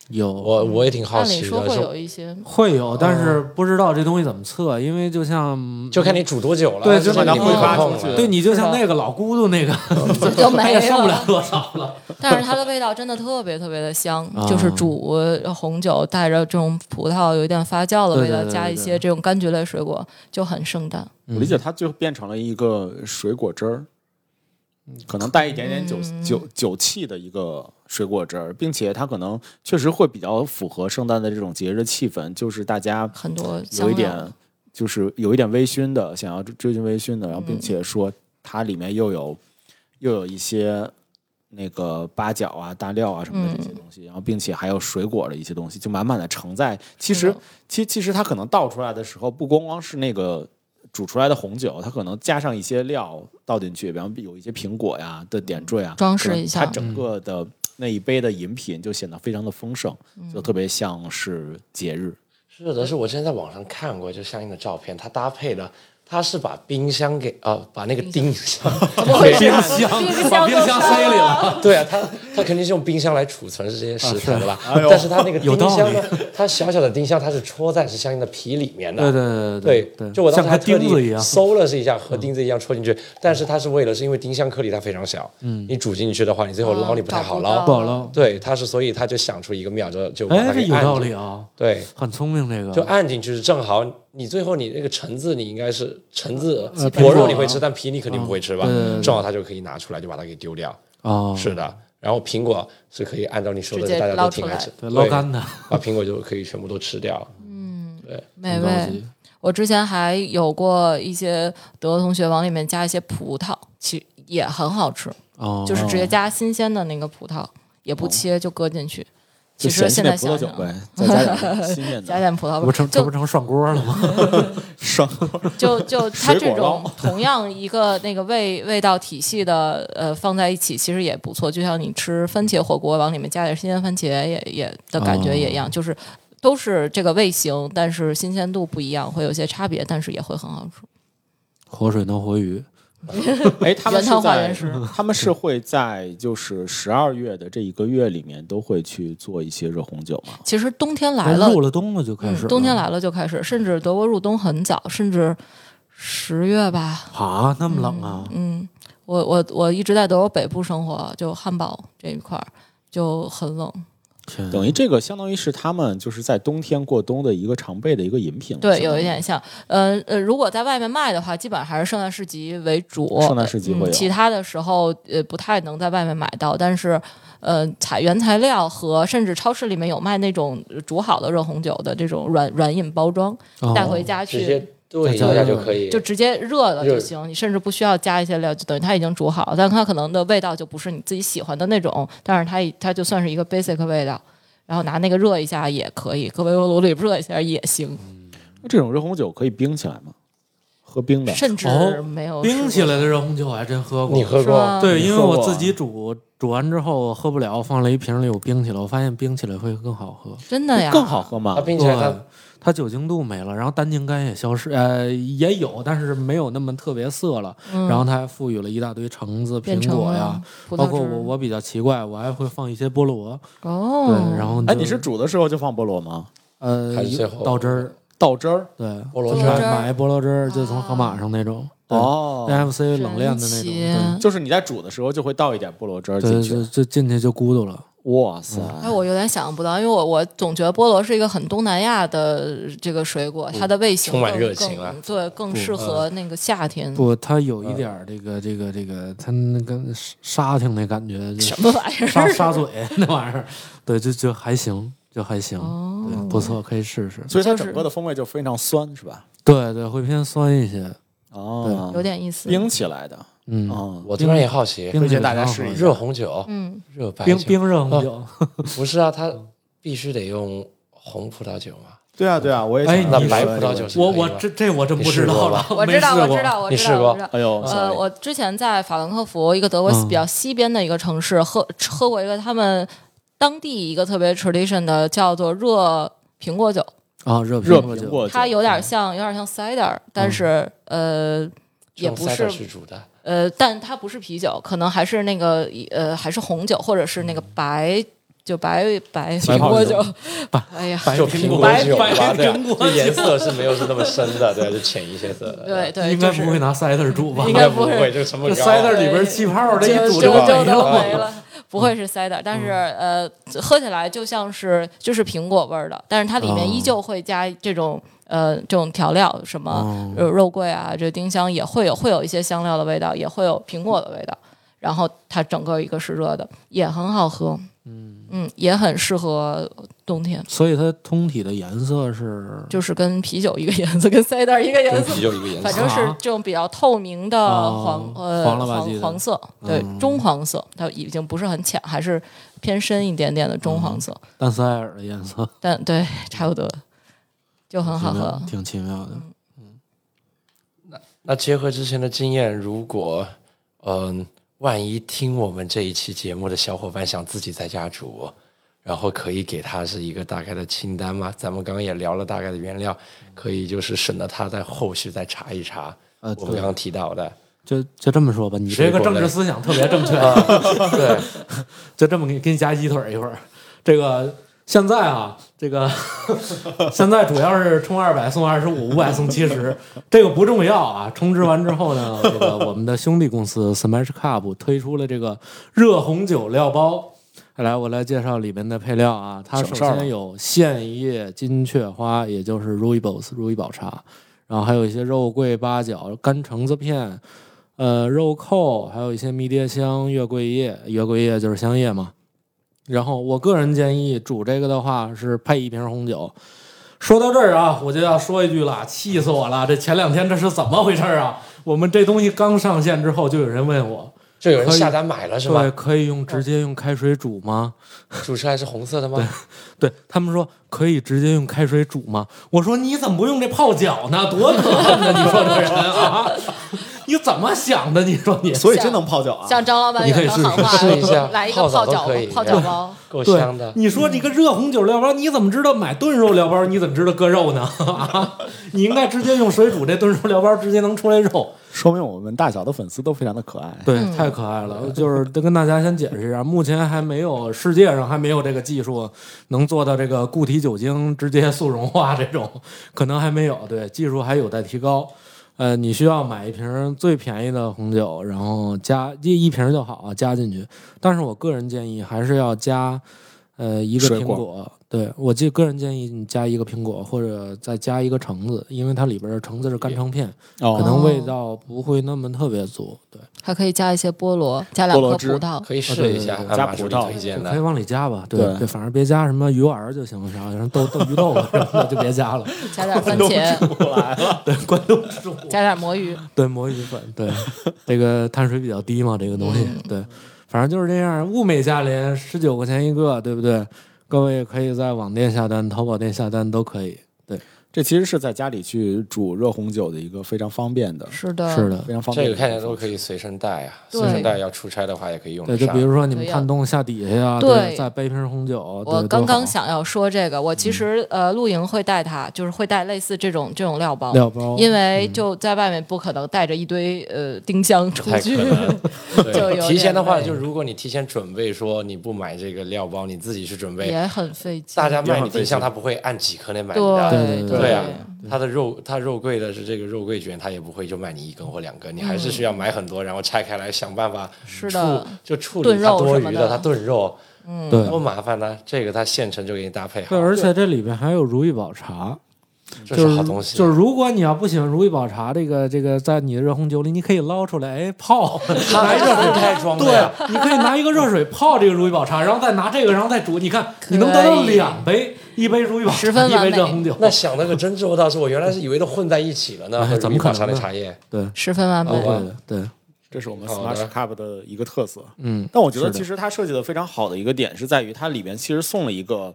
有我我也挺好按理奇的，说会有一些，会有，但是不知道这东西怎么测，因为就像就看你煮多久了，对就就是你把它挥发出去对你就像那个老咕嘟那个，就没他也受不了了。多少了。但是它的味道真的特别特别的香，啊。就是煮红酒带着这种葡萄有一点发酵的味道，加一些这种柑橘类水果，就很圣诞。我理解它最后变成了一个水果汁儿，可能带一点点酒、嗯。酒酒气的一个水果汁儿，并且它可能确实会比较符合圣诞的这种节日气氛，就是大家很多有一点就是有一点微醺的，想要追寻微醺的，然后并且说它里面又有又有一些那个八角啊、大料啊什么的这些东西，然后并且还有水果的一些东西，就满满的盛在。其实其其实它可能倒出来的时候，不光光是那个煮出来的红酒，它可能加上一些料倒进去，比方有一些苹果呀的点缀啊，装饰一下它整个的那一杯的饮品就显得非常的丰盛，嗯就特别像是节日。是的，是我之前在网上看过，就相应的照片，它搭配的，它是把冰箱给呃，把那个钉箱，冰箱 把冰箱塞里了，对啊，他他肯定是用冰箱来储存这些食材的吧？哎但是他那个有冰箱呢，它小小的冰箱，它是戳在是相应的皮里面的。对对对对，就我当时还特地钉子一样。搜了是一下，和钉子一样戳进去，但是它是为了是因为丁香颗粒它非常小，嗯，你煮进去的话，你最后捞你不太好捞。不好捞。对，它是所以他就想出一个妙招，就把哎，有道给按住理啊，对，很聪明这个。就按进去是正好，你最后你那个橙子，你应该是橙子呃果肉你会吃，但皮你肯定不会吃吧？正好它就可以拿出来，就把它给丢掉。哦，是的，然后苹果是可以按照你说的，大家都挺爱吃，对，捞干的，把苹果就可以全部都吃掉。嗯，对，美味。我之前还有过一些德国同学往里面加一些葡萄，其实也很好吃，哦，就是直接加新鲜的那个葡萄，也不切就搁进去。其实现嫌弃那葡萄在想想，酒呗，再加点 加点葡萄味儿，这不成这不成涮锅了吗？涮锅。就就 它这种同样一个那个味味道体系的呃放在一起，其实也不错。就像你吃番茄火锅，往里面加点新鲜番茄也也的感觉也一样，就是都是这个味型，但是新鲜度不一样，会有些差别，但是也会很好吃。活水能活鱼，哎，他们他们是会在就是十二月的这一个月里面都会去做一些热红酒吗？其实冬天来了，入了冬了就开始。嗯，冬天来了就开始，甚至德国入冬很早，甚至十月吧。啊，那么冷啊？嗯，我我我一直在德国北部生活，就汉堡这一块儿就很冷。天，等于这个相当于是他们就是在冬天过冬的一个常备的一个饮品了。对，有一点像。呃呃，如果在外面卖的话，基本上还是圣诞市集为主。圣诞市集会有嗯，其他的时候呃不太能在外面买到，但是呃采原材料和甚至超市里面有卖那种煮好的热红酒的这种软软饮包装，哦带回家去。直接对一下就可以，就直接热了就行，你甚至不需要加一些料，就等于它已经煮好了，但它可能的味道就不是你自己喜欢的那种，但是它它就算是一个 basic 味道，然后拿那个热一下也可以，搁微波炉里热一下也行，那这种热红酒可以冰起来吗？喝冰的？甚至哦没有冰起来的热红酒我还真喝过。你喝过？对，因为我自己煮煮完之后我喝不了，放了一瓶里我冰起来，我发现冰起来会更好喝。真的呀，更好喝吗它？冰起来它对，它酒精度没了，然后单宁苷也消失，呃，也有，但是没有那么特别涩了。嗯然后它还赋予了一大堆橙子、苹果呀包括我我比较奇怪，我还会放一些菠萝。哦，对，然后哎，你是煮的时候就放菠萝吗？呃倒汁儿，倒汁儿？对，菠萝汁买菠萝汁儿买菠萝汁儿就从盒马上那种。对哦，NFC 冷链的那种，就是你在煮的时候就会倒一点菠萝汁，进去。就进去就咕嘟了。哇塞！哎，我有点想象不到，因为我我总觉得菠萝是一个很东南亚的这个水果，它的味型充满更热情对，更适合那个夏天。不，它有一点儿这个这个这个，它那个沙挺那感觉，就什么玩意儿？沙沙嘴那玩意儿，对，就就还行，就还行，不错，可以试试。所以它整个的风味就非常酸，是吧？对对，会偏酸一些。哦，有点意思。冰起来的。嗯，哦，我突然也好奇，推荐大家试一下热红酒、嗯，热白酒，冰冰热红酒，不是啊，它必须得用红葡萄酒嘛。对啊，对啊，我也哎那哎你白葡萄酒我我这这我真不知道了，我知道，我知道，我知道，你试过我知道。哎呦，呃，我之前在法兰克福一个德国嗯比较西边的一个城市喝喝过一个他们当地一个特别 tradition 的叫做热苹果酒，啊，热热，苹果酒，它有点像有点像 cider，但是呃也不是去煮的，呃，但它不是啤酒，可能还是那个呃还是红酒或者是那个白就白白白苹果酒泡，哎呀，就白苹果白酒白苹果就颜色是没有是那么深的，对，就浅一些色的。对对，应该不会拿 cider 煮吧？应该不会，这个成本这高。cider 里边气泡，这一就煮就没了。没了。不会是 cider，但是呃，喝起来就像是就是苹果味儿的，但是它里面依旧会加这种呃这种调料，什么哦。肉肉桂啊，这丁香也会有会有一些香料的味道，也会有苹果的味道。然后它整个一个是热的，也很好喝，嗯。也很适合冬天，所以它通体的颜色是？就是跟啤酒一个颜色，跟 cider 一个颜色。跟啤，酒一个颜色，反正是啊这种比较透明的哦黄、呃黄了吧黄黄色，对、中黄色，它已经不是很浅，还是偏深一点点的中黄色，淡塞尔的颜色，但对差不多，就很好喝。挺奇妙的。嗯那那结合之前的经验，如果嗯、万一听我们这一期节目的小伙伴想自己在家煮，然后可以给他是一个大概的清单吗？咱们刚刚也聊了大概的原料，可以就是省得他在后续再查一查。呃我们刚刚提到的，就就这么说吧，你这个政治思想特别正确，对，就这么给你给你加鸡腿儿一会儿。这个现在啊，这个 现在主要是充二百送二十五，五百送七十，这个不重要啊。充值完之后呢，这个我们的兄弟公司 Smash Cup 推出了这个热红酒料包。来，我来介绍里面的配料啊。它首先有线叶金雀花，也就是 Rooibos 如意宝茶，然后还有一些肉桂、八角、干橙子片，呃，肉蔻，还有一些迷迭香、月桂叶，月桂叶就是香叶嘛。然后我个人建议煮这个的话是配一瓶红酒。说到这儿啊，我就要说一句了，气死我了！这前两天这是怎么回事啊？我们这东西刚上线之后，就有人问我，就有人下单买了是对，可以用直接用开水煮吗？煮出来是红色的吗？对他们说可以直接用开水煮吗？我说你怎么不用这泡脚呢？多可恨呢！你说这人啊，你怎么想的？你说你所以真能泡脚啊！像张老板你可以试试，试一下来一个泡泡脚都可以泡脚包，够对香的，。你说你个热红酒料包，你怎么知道买炖肉料包？你怎么知道搁肉呢？啊，你应该直接用水煮这炖肉料包，直接能出来肉。说明我们大小的粉丝都非常的可爱。对，太可爱了。就是得跟大家先解释一下，目前还没有世界上还没有这个技术能做到这个固体酒精直接速溶化这种，可能还没有。对，技术还有待提高。呃，你需要买一瓶最便宜的红酒，然后加一一瓶就好啊，加进去。但是我个人建议还是要加，呃，一个苹果。对我就个人建议你加一个苹果，或者再加一个橙子，因为它里边的橙子是干橙片，可哦，能味道不会那么特别足。对。还可以加一些菠萝，加两颗葡萄。可以试一下，加葡萄可以。往里加吧，对对反正别加什么鱼丸儿就行了，啥像豆豆鱼豆腐什么的就别加了。加点番茄，来了，对，关东煮，加点魔芋，对魔芋粉，对，这个碳水比较低嘛，这个东西，对，反正就是这样，物美价廉，十九块钱一个，对不对？各位可以在网店下单、淘宝店下单都可以。对，这其实是在家里去煮热红酒的一个非常方便的，是的，是的，非常方便。这个看起来都可以随身带啊，随身带要出差的话也可以用对，得上。就比如说你们对呀探洞下底下呀，对。再背瓶红酒，我刚刚想要说这个，我其实呃露营会带它，就是会带类似这种这种料包，料包，因为就在外面不可能带着一堆呃丁香出去，对，提前的话，就如果你提前准备说你不买这个料包，你自己去准备，也很费劲。大家卖也很费你丁香，他不会按几颗来买对。对对对对啊，它的肉，它肉桂的是这个肉桂卷，它也不会就卖你一根或两根，你还是需要买很多，然后拆开来想办法处是的，就处理它多余的，它炖肉对。多麻烦呢。这个它现成就给你搭配好。对，，而且这里边还有如意宝茶，这是好东西。就是如果你要不喜欢如意宝茶，这个这个在你的热红酒里，你可以捞出来，哎，泡，拿一热水分开装对，你可以拿一个热水泡这个如意宝茶，然后再拿这个，然后再煮，你看你能得到两杯，一杯如意宝，一十分一杯热红酒。那想的可真周到，是我原来是以为都混在一起了呢。哎和怎么可能茶的茶叶？对，十分完美。对对，这是我们 Smash Cup 的一个特色。嗯，但我觉得其实它设计的非常好的一个点是在于它里面其实送了一个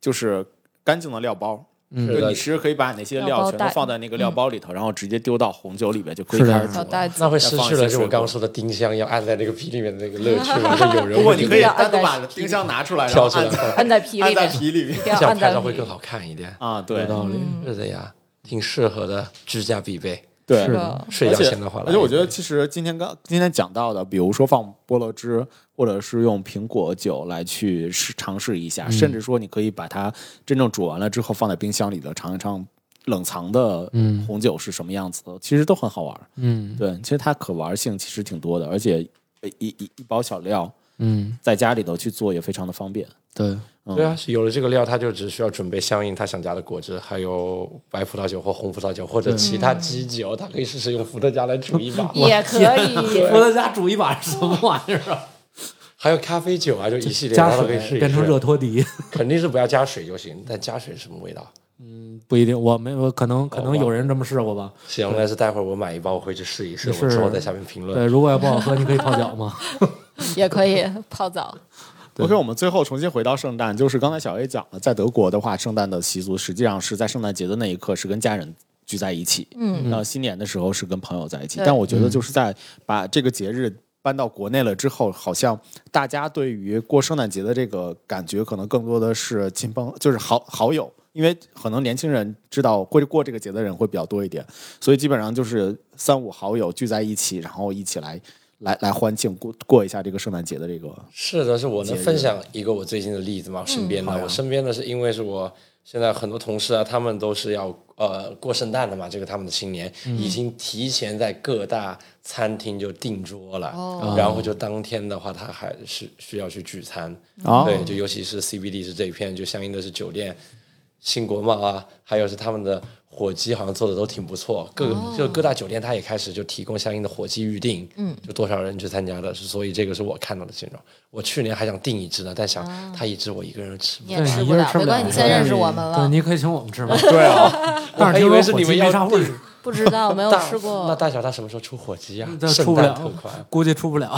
就是干净的料包。嗯就你其实可以把你那些料全都放在那个料包里头，然后直接丢到红酒里边就可以开始煮了。小袋子那会失去了就我再放一些水果刚刚说的丁香要按在那个皮里面的那个乐趣嘛？就有人不过你可以单独把丁香拿出来，然挑出来按在皮 按在里面，这样拍照会更好看一点。啊，对有道理。嗯是的呀，挺适合的，居家必备。对是的。睡觉前的而且我觉得，其实今天刚今天讲到的，比如说放菠萝汁，或者是用苹果酒来去试尝试一下，甚至说你可以把它真正煮完了之后放在冰箱里头尝一尝冷藏的嗯。红酒是什么样子的，其实都很好玩。嗯。对，其实它可玩性其实挺多的，而且呃一一一包小料嗯，在家里头去做也非常的方便。对，对啊，有了这个料，他就只需要准备相应他想加的果汁，还有白葡萄酒或红葡萄酒或者其他基酒，他可以试试用伏特加来煮一把，也可以。伏特加煮一把是什么玩意儿啊？还有咖啡酒啊，就一系列加他都可以试一水变成。热托迪，肯定是不要加水就行，但加水什么味道？嗯不一定，我没我可能可能有人这么试过吧。行，那是待会儿我买一包我回去试一试，我是之后在下面评论。对，如果要不好喝，你可以泡脚嘛。也可以泡澡。OK，我们最后重新回到圣诞，就是刚才小 A 讲了，在德国的话，圣诞的习俗实际上是在圣诞节的那一刻是跟家人聚在一起，嗯，那新年的时候是跟朋友在一起。但我觉得就是在把这个节日搬到国内了之后，好像大家对于过圣诞节的这个感觉，可能更多的是亲朋，就是好好友。因为可能年轻人知道会过这个节的人会比较多一点，所以基本上就是三五好友聚在一起，然后一起来来来欢庆过过一下这个圣诞节的这个是的，是我能分享一个我最近的例子吗？身边的，我身边的是因为是我现在很多同事啊，他们都是要呃过圣诞的嘛，这个他们的新年、已经提前在各大餐厅就订桌了，哦然后就当天的话，他还是需要去聚餐，哦对，就尤其是 CBD 是这一片，就相应的是酒店、新国贸啊，还有是他们的火鸡好像做的都挺不错，各个、就各大酒店他也开始就提供相应的火鸡预定，嗯，就多少人去参加的，所以这个是我看到的现状。我去年还想订一只呢，但想他一只我一个人吃不你了。对也吃不了，你一人吃不了没关系，你现在认识我们了对，你可以请我们吃吗？对啊，但是听还以为是你们要没啥味儿订，不知道，没有吃过。那大小他什么时候出火鸡啊？这圣出不了诞特款。，估计出不了。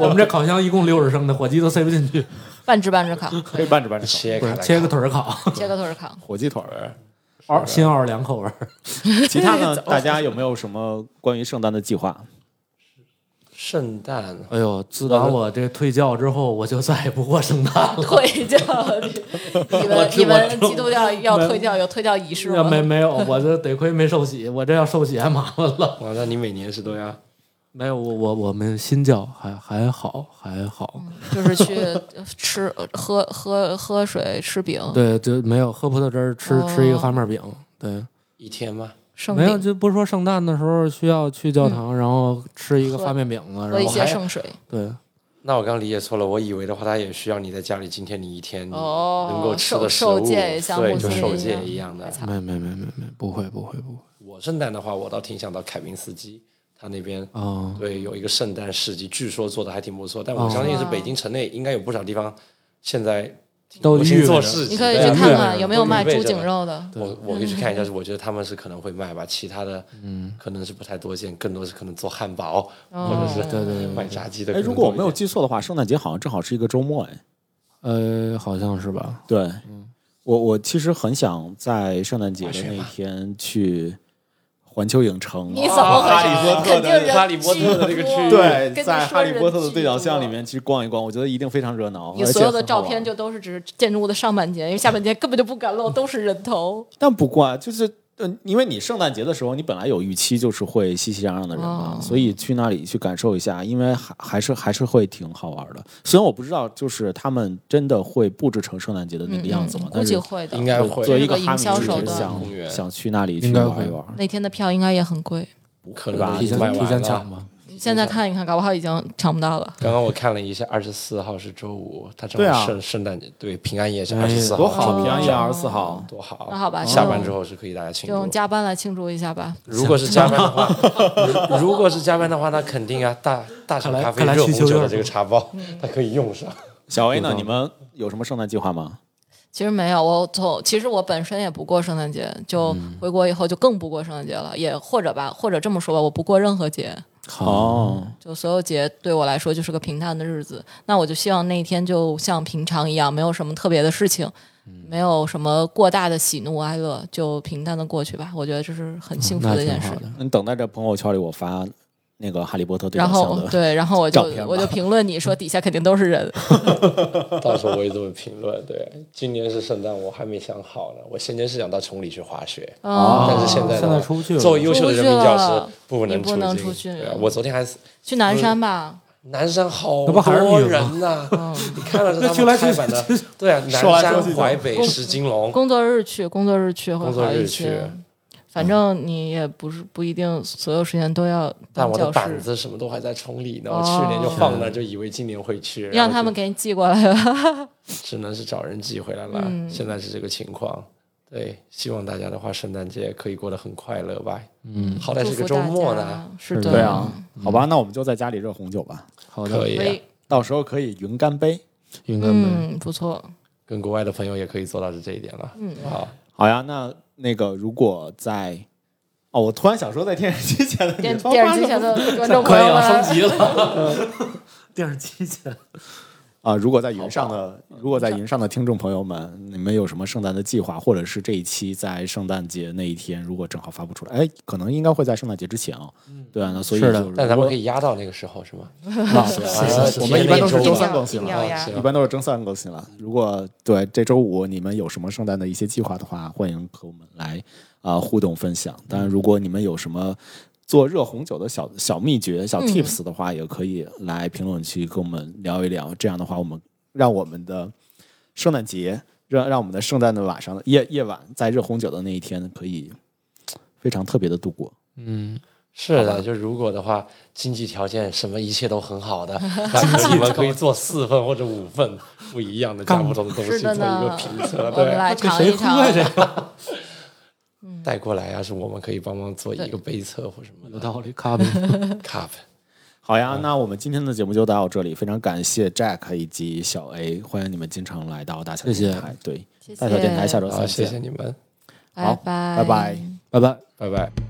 我们这烤箱一共六十升的，火鸡都塞不进去，半只半只烤，可以半只半只烤切开来切个烤腿儿烤，切个腿儿烤。火鸡腿儿。奥新奥尔良口味儿。其他呢？大家有没有什么关于圣诞的计划？圣诞哎呦，自打我这退教之后，我就再也不过圣诞了。退教，你们知你们基督教要退教有退教仪式吗？没没有，我这得亏没受洗，我这要受洗还麻烦了。啊，那你每年是都要没有，我我我们新教还还好还好，就是去吃 喝喝喝水吃饼，对，就没有喝葡萄汁儿，吃吃一个哦发面饼，对，一天吧？圣没有，就不是说圣诞的时候需要去教堂，然后吃一个发面饼啊，喝一然后一些圣水。对，那我刚理解错了，我以为的话，他也需要你在家里，今天你一天能够吃的食受物，受戒像对，就受戒一样的。没没没没没，不会不会不会，我圣诞的话，我倒挺想到凯宾斯基，他那边哦，对有一个圣诞市集，据说做的还挺不错。但我相信是北京城内应该有不少地方现在都流行预备着做市集，你可以去看看有没有卖猪颈肉的。我我可以去看一下，我觉得他们是可能会卖吧，其他的嗯可能是不太多见，更多是可能做汉堡或者是对对对卖炸鸡的。哎，如果我没有记错的话，圣诞节好像正好是一个周末，哎，呃，好像是吧？对，我我其实很想在圣诞节的那一天去环球影城，你怎么回事？哈利波特的哈利波特的这个区域对，在哈利波特的对角巷里面去逛一逛，我觉得一定非常热闹，你所有的照片就都是只是建筑物的上半截，因为下半截根本就不敢露，都是人头。但不怪，就是呃，因为你圣诞节的时候，你本来有预期就是会熙熙攘攘的人嘛，哦所以去那里去感受一下，因为还还是还是会挺好玩的。虽然我不知道，就是他们真的会布置成圣诞节的那个样子吗？嗯估但是计会的，应该会作为一个营哈迷，我是销手段。想想去那里去应该会玩一玩。那天的票应该也很贵，不可吧能提前提。前抢吧。现在看一看，搞不好已经抢不到了。刚刚我看了一下，二十四号是周五，他正好圣圣诞节，对平安夜是哎二十四号，多好，哦平安夜二十四号，多好。那好吧下班之后是可以大家庆祝就用。加班来庆祝一下吧。如果是加班的话，如如果是加班的话，那肯定啊，大大小看来咖啡看来热红酒的这个茶包，它可以用上。小 A 呢？你们有什么圣诞计划吗？其实没有，我从其实我本身也不过圣诞节，就回国以后就更不过圣诞节了，也或者吧，或者这么说吧，我不过任何节，哦，就所有节对我来说就是个平淡的日子。那我就希望那一天就像平常一样，没有什么特别的事情，没有什么过大的喜怒哀乐，就平淡的过去吧。我觉得这是很幸福的一件事挺好。的。你等待着朋友圈里我发那个哈利波特对然后对，然后我就我就评论你说底下肯定都是人，到时候我也这么评论。对，今年是圣诞，我还没想好呢。我先前是想到崇礼去滑雪，哦但是现在呢现在出不去了作为优秀的人民教师不能不能出去对啊我昨天还去南山吧，南山好多人呐、你看了是他那去来去们开版的，对啊，南山、淮北、石金龙，工作日去，工作日去会工作好一日去些。反正你也不是不一定所有时间都要但我的板子什么都还在崇礼呢。我哦去年就放那，就以为今年会去，让他们给你寄过来吧。只能是找人寄回来了。嗯现在是这个情况。对，希望大家的话，圣诞节可以过得很快乐吧。嗯，好歹是个周末家呢，，是是的，对啊，好吧，那我们就在家里热红酒吧，好的，可以、到时候可以云干杯。云干杯。嗯，不错，跟国外的朋友也可以做到这一点了。嗯，好，好呀，那那个如果在哦，我突然想说，在电视机前的电视机前的观众朋可以了，友们，升级了。电视机前，啊、如果在云上的，如果在云上的听众朋友们，你们有什么圣诞的计划，或者是这一期在圣诞节那一天，如果正好发布出来，哎，可能应该会在圣诞节之前啊。对啊，那所以是的就如果但咱们可以压到那个时候是吗？我们一般都是周三更新了。一般都是周三更新了。如果对这周五你们有什么圣诞的一些计划的话，欢迎和我们来啊、互动分享。当然，如果你们有什么做热红酒的小小秘诀、小嗯 tips 的话，也可以来评论区跟我们聊一聊。这样的话，我们让我们的圣诞节，让让我们的圣诞的晚上的夜夜晚，在热红酒的那一天，可以非常特别的度过。嗯，是的，就如果的话，经济条件什么一切都很好的，那你们可以做四份或者五份不一样的价不同的东西做一个评测，我们对，来尝一谁喝呀？这尝。个带过来啊，是我们可以帮忙做一个杯测或什么的有道理，咖啡。cup。好呀，那我们今天的节目就到这里，非常感谢 Jack 以及小 A，欢迎你们经常来到大小谢谢电台。对，谢谢大小电台下周好，三谢谢。你们，好拜拜拜。拜拜。拜拜。Feliz